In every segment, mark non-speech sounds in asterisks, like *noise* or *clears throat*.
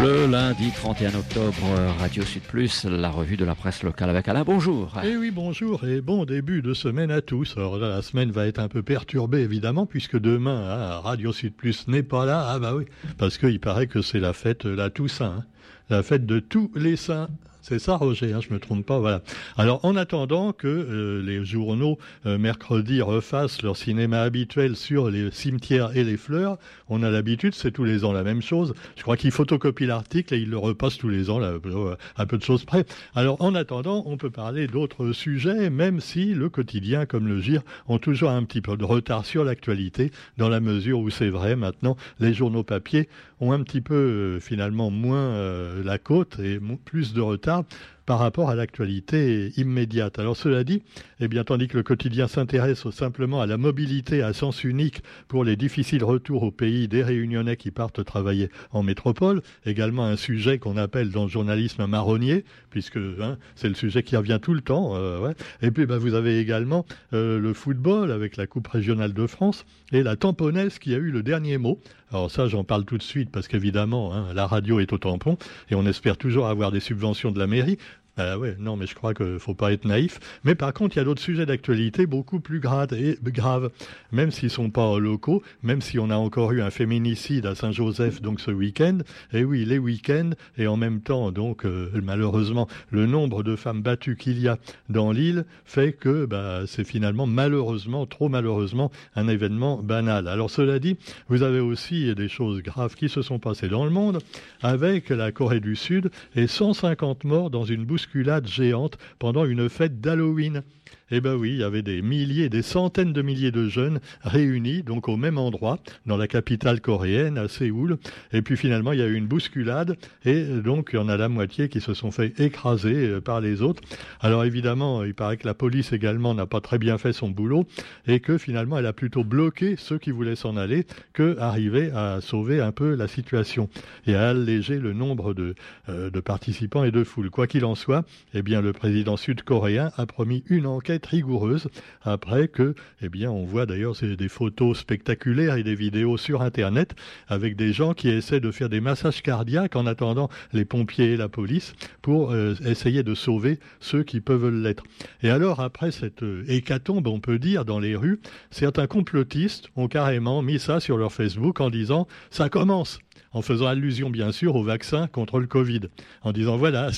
Le lundi 31 octobre, Radio Sud Plus, la revue de la presse locale avec Alain. Bonjour. Eh oui, bonjour et bon début de semaine à tous. Alors là, la semaine va être un peu perturbée évidemment puisque demain, hein, Radio Sud Plus n'est pas là. Ah bah oui, parce qu'il paraît que c'est la fête, la Toussaint, hein. la fête de tous les saints. C'est ça, Roger, hein, je me trompe pas. Alors, en attendant que euh, les journaux euh, mercredi refassent leur cinéma habituel sur les cimetières et les fleurs, on a l'habitude, c'est tous les ans la même chose. Je crois qu'ils photocopient l'article et ils le repassent tous les ans, là, euh, à peu de choses près. Alors, en attendant, on peut parler d'autres sujets, même si le quotidien, comme le GIR, ont toujours un petit peu de retard sur l'actualité, dans la mesure où c'est vrai, maintenant, les journaux papier ont un petit peu, finalement, moins la côte et plus de retard par rapport à l'actualité immédiate. Alors cela dit, eh tandis que le quotidien s'intéresse simplement à la mobilité à sens unique pour les difficiles retours au pays des réunionnais qui partent travailler en métropole, également un sujet qu'on appelle dans le journalisme marronnier, puisque hein, c'est le sujet qui revient tout le temps. Euh, et puis bah, vous avez également euh, le football avec la Coupe régionale de France et la tamponnaise qui a eu le dernier mot. Alors ça, j'en parle tout de suite parce qu'évidemment, hein, la radio est au tampon et on espère toujours avoir des subventions de la mairie. Ah ouais, non, mais je crois qu'il faut pas être naïf. Mais par contre, il y a d'autres sujets d'actualité beaucoup plus graves, même s'ils sont pas locaux, même si on a encore eu un féminicide à Saint-Joseph donc ce week-end. Et oui, les week-ends et en même temps, donc euh, malheureusement, le nombre de femmes battues qu'il y a dans l'île fait que bah, c'est finalement malheureusement, trop malheureusement, un événement banal. Alors cela dit, vous avez aussi des choses graves qui se sont passées dans le monde avec la Corée du Sud et 150 morts dans une bousculade géante pendant une fête d'Halloween. Eh ben oui, il y avait des milliers, des centaines de milliers de jeunes réunis, donc au même endroit, dans la capitale coréenne, à Séoul. Et puis finalement, il y a eu une bousculade, et donc il y en a la moitié qui se sont fait écraser euh, par les autres. Alors évidemment, il paraît que la police également n'a pas très bien fait son boulot, et que finalement, elle a plutôt bloqué ceux qui voulaient s'en aller, que arriver à sauver un peu la situation et à alléger le nombre de, euh, de participants et de foules. Quoi qu'il en soit, eh bien, le président sud-coréen a promis une enquête rigoureuse après que, eh bien, on voit d'ailleurs des photos spectaculaires et des vidéos sur Internet avec des gens qui essaient de faire des massages cardiaques en attendant les pompiers et la police pour euh, essayer de sauver ceux qui peuvent l'être. Et alors, après cette euh, hécatombe, on peut dire, dans les rues, certains complotistes ont carrément mis ça sur leur Facebook en disant « ça commence » en faisant allusion bien sûr au vaccin contre le Covid, en disant voilà,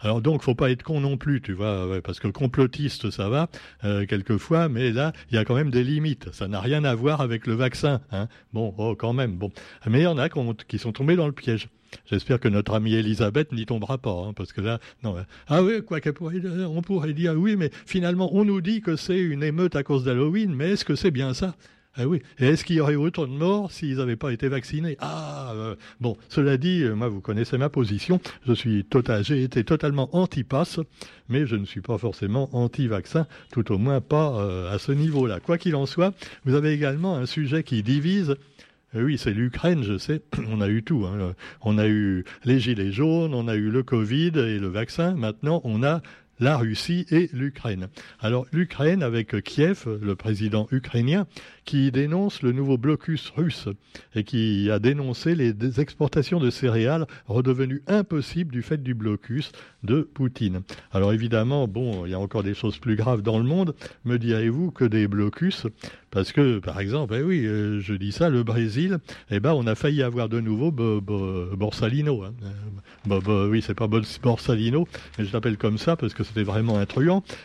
alors donc faut pas être con non plus, tu vois, parce que complotiste ça va euh, quelquefois, mais là il y a quand même des limites, ça n'a rien à voir avec le vaccin, hein. Bon, oh, quand même, bon, mais il y en a qui sont tombés dans le piège. J'espère que notre amie Elisabeth n'y tombera pas, hein, parce que là, non. Ah oui, quoi qu'on pourrait, on pourrait dire oui, mais finalement, on nous dit que c'est une émeute à cause d'Halloween, mais est-ce que c'est bien ça? Ah oui. Et est-ce qu'il y aurait autant de morts s'ils n'avaient pas été vaccinés? Ah, euh, bon. Cela dit, euh, moi, vous connaissez ma position. Je suis total, j'ai été totalement anti-pass, mais je ne suis pas forcément anti-vaccin, tout au moins pas euh, à ce niveau-là. Quoi qu'il en soit, vous avez également un sujet qui divise. Oui, c'est l'Ukraine, je sais. *clears throat* On a eu tout. Hein. On a eu les gilets jaunes, on a eu le Covid et le vaccin. Maintenant, on a la Russie et l'Ukraine. Alors l'Ukraine avec Kiev, le président ukrainien, qui dénonce le nouveau blocus russe et qui a dénoncé les exportations de céréales redevenues impossibles du fait du blocus de Poutine. Alors évidemment, bon, il y a encore des choses plus graves dans le monde, me direz-vous, que des blocus? Parce que, par exemple, eh oui, euh, je dis ça, le Brésil, eh ben, on a failli avoir de nouveau Borsalino. Hein. Euh, oui, c'est pas Borsalino, mais je l'appelle comme ça parce que c'était vraiment un.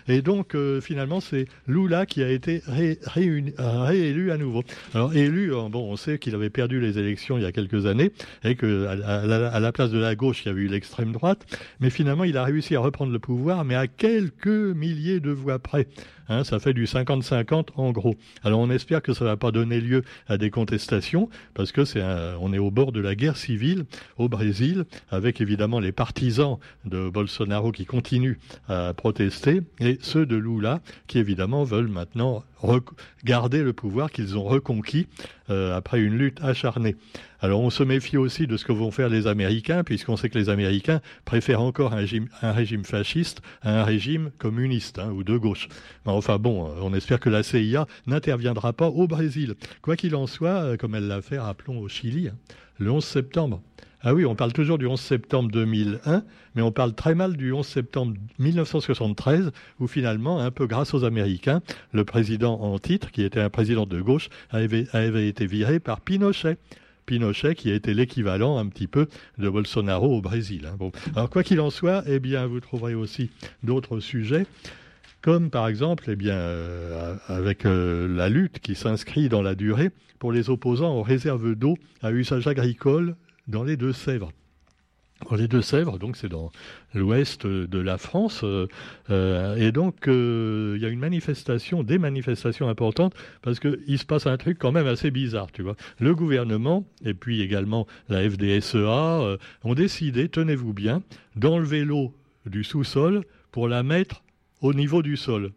Et donc, euh, finalement, c'est Lula qui a été réélu à nouveau. Alors, élu, bon, on sait qu'il avait perdu les élections il y a quelques années et que à, la place de la gauche, il y avait eu l'extrême droite. Mais finalement, il a réussi à reprendre le pouvoir, mais à quelques milliers de voix près. Hein, ça fait du 50-50 en gros. Alors on espère que ça ne va pas donner lieu à des contestations, parce que c'est on est au bord de la guerre civile au Brésil, avec évidemment les partisans de Bolsonaro qui continuent à protester, et ceux de Lula qui évidemment veulent maintenant garder le pouvoir qu'ils ont reconquis euh, après une lutte acharnée. Alors on se méfie aussi de ce que vont faire les Américains, puisqu'on sait que les Américains préfèrent encore un régime, fasciste à un régime communiste hein, ou de gauche. Enfin bon, euh, on espère que la CIA n'interviendra pas au Brésil. Quoi qu'il en soit, euh, comme elle l'a fait, rappelons, au Chili, hein, le 11 septembre. Ah oui, on parle toujours du 11 septembre 2001, mais on parle très mal du 11 septembre 1973, où finalement, un peu grâce aux Américains, le président en titre, qui était un président de gauche, avait été viré par Pinochet. Pinochet, qui a été l'équivalent un petit peu de Bolsonaro au Brésil. Hein. Alors quoi qu'il en soit, eh bien, vous trouverez aussi d'autres sujets comme par exemple, eh bien, euh, avec euh, la lutte qui s'inscrit dans la durée pour les opposants aux réserves d'eau à usage agricole dans les Deux-Sèvres. Les Deux-Sèvres, donc c'est dans l'ouest de la France, euh, et donc il y a une manifestation, des manifestations importantes, parce qu'il se passe un truc quand même assez bizarre, tu vois. Le gouvernement et puis également la FDSEA ont décidé, tenez-vous bien, d'enlever l'eau du sous-sol pour la mettre au niveau du sol.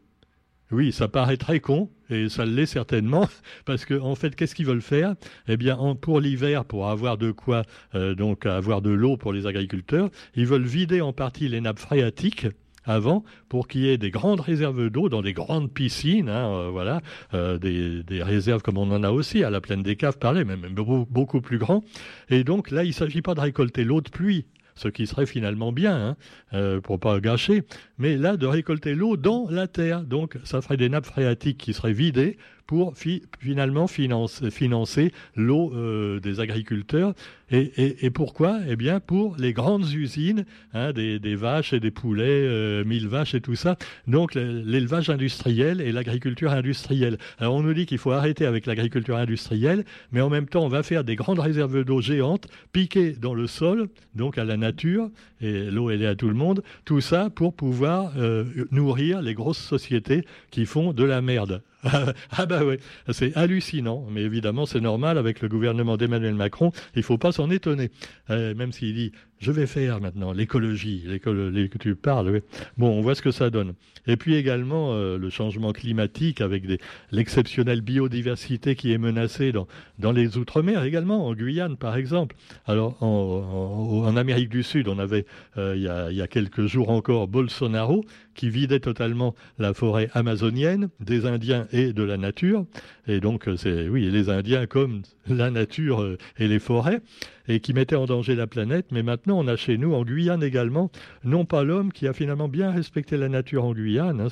Oui, ça paraît très con, et ça l'est certainement, *laughs* parce qu'en en fait, qu'est-ce qu'ils veulent faire? Eh bien, pour l'hiver, pour avoir de quoi, euh, donc avoir de l'eau pour les agriculteurs, ils veulent vider en partie les nappes phréatiques avant pour qu'il y ait des grandes réserves d'eau dans des grandes piscines, hein, euh, voilà, euh, des, réserves comme on en a aussi à la plaine des caves, parler, même beaucoup, beaucoup plus grand. Et donc là, il ne s'agit pas de récolter l'eau de pluie ce qui serait finalement bien, hein, euh, pour pas gâcher, mais là de récolter l'eau dans la terre. Donc ça ferait des nappes phréatiques qui seraient vidées pour finalement financer l'eau euh, des agriculteurs. Et, pourquoi? Eh bien, pour les grandes usines, hein, des, vaches et des poulets, euh, mille vaches et tout ça. Donc, l'élevage industriel et l'agriculture industrielle. Alors, on nous dit qu'il faut arrêter avec l'agriculture industrielle, mais en même temps, on va faire des grandes réserves d'eau géantes, piquées dans le sol, donc à la nature, et l'eau, elle est à tout le monde. Tout ça pour pouvoir euh, nourrir les grosses sociétés qui font de la merde. Ah bah ouais, c'est hallucinant, mais évidemment c'est normal avec le gouvernement d'Emmanuel Macron, il faut pas s'en étonner. Euh, même s'il dit je vais faire maintenant l'écologie, l'écologie que tu parles. Bon, on voit ce que ça donne. Et puis également euh, le changement climatique avec l'exceptionnelle biodiversité qui est menacée dans, les outre-mer également, en Guyane par exemple. Alors en, Amérique du Sud, on avait euh, il, y a, il y a quelques jours encore Bolsonaro qui vidait totalement la forêt amazonienne des Indiens et de la nature. Et donc c'est oui, les Indiens comme la nature euh, et les forêts et qui mettait en danger la planète. Mais maintenant, on a chez nous, en Guyane également, non pas l'homme qui a finalement bien respecté la nature en Guyane. Hein,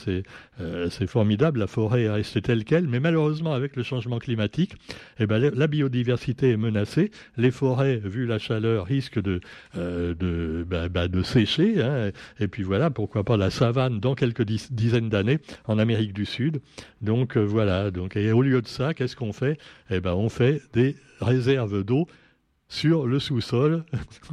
euh, c'est formidable, la forêt est restée telle qu'elle, mais malheureusement, avec le changement climatique, eh ben, la biodiversité est menacée. Les forêts, vu la chaleur, risquent de, euh, bah, bah, de sécher. Hein. et puis voilà, pourquoi pas la savane dans quelques dizaines d'années en Amérique du Sud. Donc euh, voilà. Donc, et au lieu de ça, qu'est-ce qu'on fait? Eh ben, on fait des réserves d'eau sur le sous-sol. *laughs*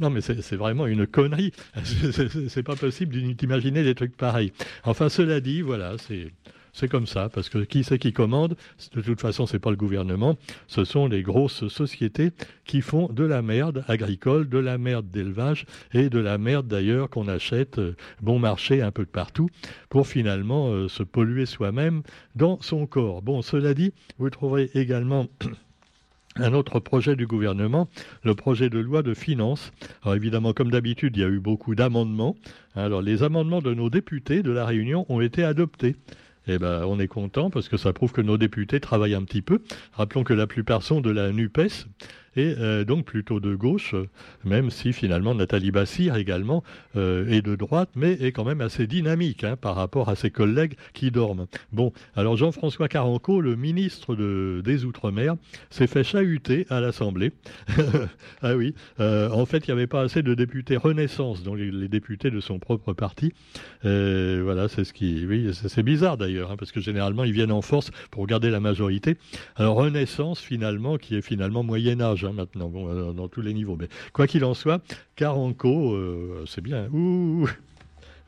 non, mais c'est vraiment une connerie. *laughs* C'est pas possible d'imaginer des trucs pareils. Enfin, cela dit, voilà, c'est. C'est comme ça, parce que qui c'est qui commande? De toute façon, c'est pas le gouvernement, ce sont les grosses sociétés qui font de la merde agricole, de la merde d'élevage et de la merde d'ailleurs qu'on achète euh, bon marché un peu de partout pour finalement euh, se polluer soi-même dans son corps. Bon, cela dit, vous trouverez également *clears throat* un autre projet du gouvernement, le projet de loi de finances. Alors évidemment, comme d'habitude, il y a eu beaucoup d'amendements. Alors les amendements de nos députés de la Réunion ont été adoptés. Eh ben, on est content parce que ça prouve que nos députés travaillent un petit peu. Rappelons que la plupart sont de la NUPES et euh, donc plutôt de gauche, même si finalement Nathalie Bassir également euh, est de droite, mais est quand même assez dynamique hein, par rapport à ses collègues qui dorment. Bon, alors Jean-François Caranco, le ministre des Outre-mer, s'est fait chahuter à l'Assemblée. *laughs* ah oui, euh, en fait, il n'y avait pas assez de députés Renaissance, donc les, députés de son propre parti. voilà, c'est ce qui, oui, c'est bizarre d'ailleurs, hein, parce que généralement ils viennent en force pour garder la majorité. Alors Renaissance, finalement, qui est finalement Moyen Âge Hein, maintenant, bon, euh, dans tous les niveaux. Mais quoi qu'il en soit, Caranco, euh, c'est bien. Ouh,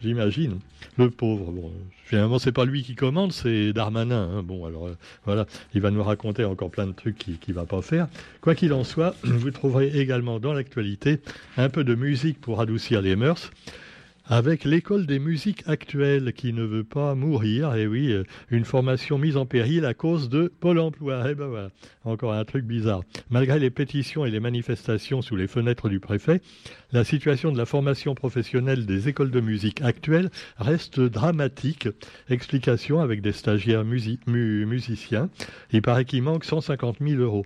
j'imagine. Le pauvre. Bon, finalement, c'est pas lui qui commande, c'est Darmanin. Hein. Bon, alors euh, voilà, il va nous raconter encore plein de trucs qu'il ne va pas faire. Quoi qu'il en soit, *clears throat* vous trouverez également dans l'actualité un peu de musique pour adoucir les mœurs avec l'école des musiques actuelles qui ne veut pas mourir. Et oui, euh, une formation mise en péril à cause de Pôle emploi. Eh ben encore un truc bizarre. Malgré les pétitions et les manifestations sous les fenêtres du préfet, la situation de la formation professionnelle des écoles de musique actuelles reste dramatique. Explication avec des stagiaires musiciens. Il paraît qu'il manque 150 000 euros.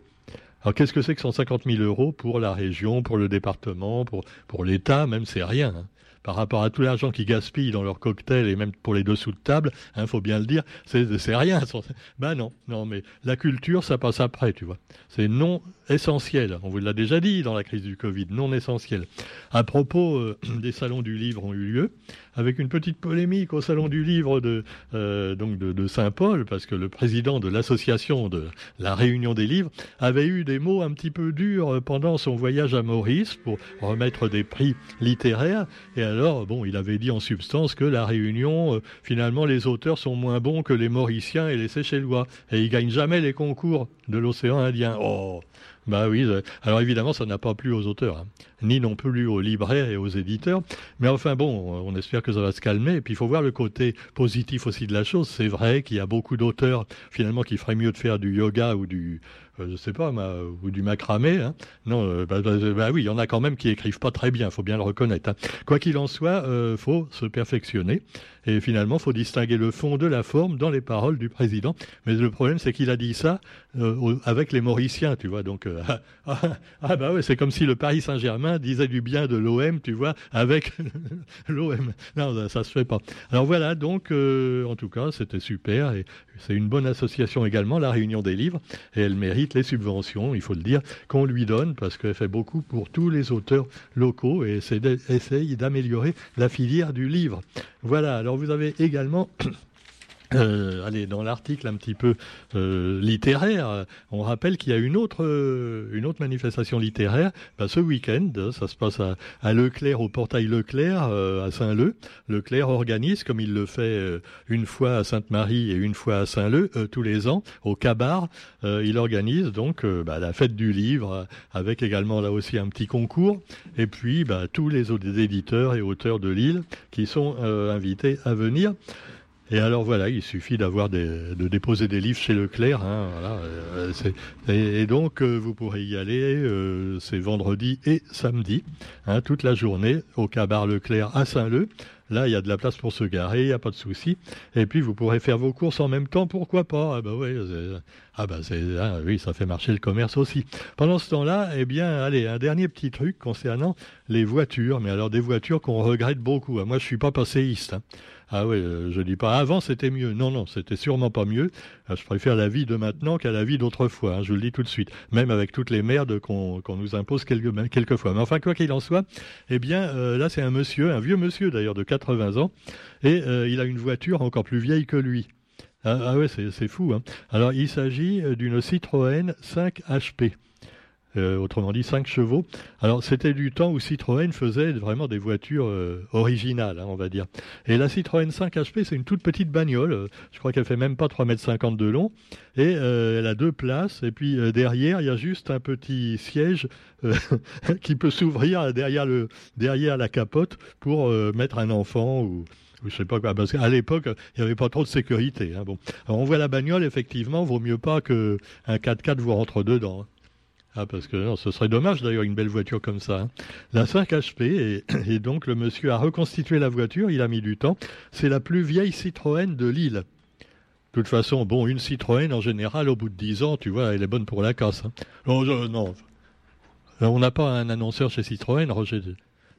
Alors qu'est-ce que c'est que 150 000 euros pour la région, pour le département, pour, pour l'État? Même c'est rien. Par rapport à tout l'argent qu'ils gaspillent dans leur cocktail et même pour les dessous de table, il hein, faut bien le dire, c'est rien. *laughs* Ben non, non, mais la culture, ça passe après, tu vois. C'est non essentiel. On vous l'a déjà dit dans la crise du Covid, non essentiel. À propos euh, *clears throat* des salons du livre ont eu lieu, avec une petite polémique au salon du livre de, euh, de, Saint-Paul, parce que le président de l'association de la Réunion des livres avait eu des mots un petit peu durs pendant son voyage à Maurice pour remettre des prix littéraires. Et alors, bon, il avait dit en substance que la Réunion, euh, finalement, les auteurs sont moins bons que les Mauriciens et les Seychellois. Et ils gagnent jamais les concours de l'océan Indien. Oh bah oui, euh, alors évidemment, ça n'a pas plu aux auteurs, hein. ni non plus aux libraires et aux éditeurs. Mais enfin bon, on espère que ça va se calmer. Et puis il faut voir le côté positif aussi de la chose. C'est vrai qu'il y a beaucoup d'auteurs finalement qui feraient mieux de faire du yoga ou du, euh, je sais pas, ou du macramé. Hein. Non, euh, bah, bah, bah, oui, il y en a quand même qui écrivent pas très bien, faut bien le reconnaître. Hein. Quoi qu'il en soit, euh, faut se perfectionner. Et finalement, faut distinguer le fond de la forme dans les paroles du président. Mais le problème, c'est qu'il a dit ça euh, avec les Mauriciens, tu vois. Donc, *laughs* ah, ah, bah ouais, c'est comme si le Paris Saint-Germain disait du bien de l'OM, tu vois, avec *laughs* l'OM. Non, ça, ça, se fait pas. Alors voilà, donc, en tout cas, c'était super. Et c'est une bonne association également, la Réunion des livres, et elle mérite les subventions, il faut le dire, qu'on lui donne, parce qu'elle fait beaucoup pour tous les auteurs locaux et essaye d'améliorer la filière du livre. Voilà, alors vous avez également euh, allez, dans l'article un petit peu euh, littéraire, on rappelle qu'il y a une autre, euh, une autre manifestation littéraire bah, ce week-end. Ça se passe à, Leclerc, au portail Leclerc, à Saint-Leu. Leclerc organise, comme il le fait une fois à Sainte-Marie et une fois à Saint-Leu, tous les ans, au Cabar. il organise donc bah, la fête du livre, avec également là aussi un petit concours. Et puis bah, tous les autres éditeurs et auteurs de Lille qui sont invités à venir. Et alors voilà, il suffit d'avoir de déposer des livres chez Leclerc. Hein, voilà, euh, et, donc euh, vous pourrez y aller. Euh, c'est vendredi et samedi, hein, toute la journée au Cabar Leclerc à Saint-Leu. Là, il y a de la place pour se garer, il n'y a pas de souci. Et puis, vous pourrez faire vos courses en même temps, pourquoi pas? Ah bah, ouais, ah bah ah oui, ça fait marcher le commerce aussi. Pendant ce temps-là, eh bien, allez, un dernier petit truc concernant les voitures. Mais alors, des voitures qu'on regrette beaucoup. Moi, je suis pas passéiste. Hein. Ah oui, euh, je dis pas avant c'était mieux. Non, non, c'était sûrement pas mieux. Euh, je préfère la vie de maintenant qu'à la vie d'autrefois. Hein, je le dis tout de suite. Même avec toutes les merdes qu'on nous impose quelques, quelquefois. Mais enfin, quoi qu'il en soit, eh bien, euh, là c'est un monsieur, un vieux monsieur d'ailleurs de 80 ans, et il a une voiture encore plus vieille que lui. Ah, ah ouais, c'est fou. Hein. Alors, il s'agit d'une Citroën 5 HP. Euh, autrement dit 5 chevaux. Alors c'était du temps où Citroën faisait vraiment des voitures euh, originales, hein, on va dire. Et la Citroën 5 HP, c'est une toute petite bagnole, euh, je crois qu'elle fait même pas 3,50 m de long, et elle a deux places, et puis derrière, il y a juste un petit siège *laughs* qui peut s'ouvrir derrière, derrière la capote pour mettre un enfant ou je sais pas quoi, parce qu'à l'époque, il n'y avait pas trop de sécurité. Hein, bon. Alors on voit la bagnole, effectivement, vaut mieux pas qu'un 4x4 vous rentre dedans. Hein. Ah, parce que ce serait dommage d'ailleurs une belle voiture comme ça. Hein. La 5 HP, et, donc le monsieur a reconstitué la voiture, il a mis du temps. C'est la plus vieille Citroën de Lille. De toute façon, bon, une Citroën en général, au bout de 10 ans, tu vois, elle est bonne pour la casse. Hein. Non, non, on n'a pas un annonceur chez Citroën, Roger.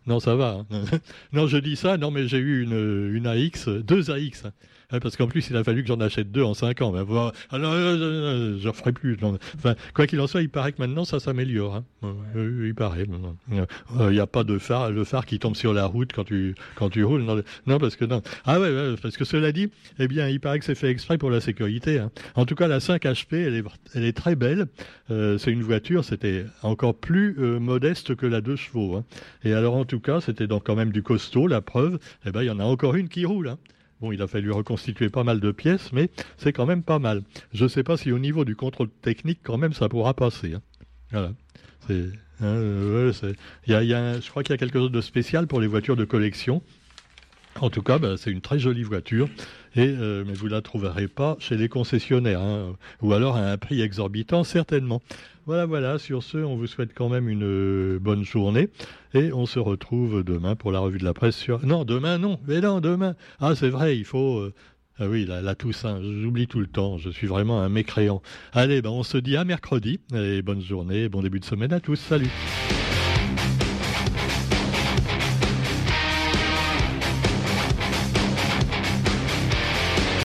Non, ça va. Hein. *laughs* non, je dis ça, non, mais j'ai eu une, une AX, deux AX parce qu'en plus, il a fallu que j'en achète deux en cinq ans. Alors, je ne ferai plus. Enfin, quoi qu'il en soit, il paraît que maintenant, ça s'améliore. Hein. il paraît. Il n'y a pas de phare, le phare qui tombe sur la route quand tu, quand tu roules. Non, parce que non. Ah ouais, parce que cela dit, eh bien, il paraît que c'est fait exprès pour la sécurité. Hein. En tout cas, la 5 HP, elle est, elle est très belle. Euh, c'est une voiture, c'était encore plus euh, modeste que la 2 chevaux. Hein. Et alors, en tout cas, c'était donc quand même du costaud, la preuve. Eh ben, il y en a encore une qui roule. Bon, il a fallu reconstituer pas mal de pièces, mais c'est quand même pas mal. Je ne sais pas si au niveau du contrôle technique, quand même, ça pourra passer. Hein. Voilà. Hein, y a, je crois qu'il y a quelque chose de spécial pour les voitures de collection. En tout cas, bah, c'est une très jolie voiture, euh, mais vous ne la trouverez pas chez les concessionnaires, hein, ou alors à un prix exorbitant, certainement. Voilà, voilà, sur ce, on vous souhaite quand même une euh, bonne journée, et on se retrouve demain pour la revue de la presse sur... Non, demain, non, mais non, demain. Ah, c'est vrai, il faut... Euh, ah oui, la, la Toussaint, j'oublie tout le temps, je suis vraiment un mécréant. Allez, ben, on se dit à mercredi, et bonne journée, bon début de semaine à tous, salut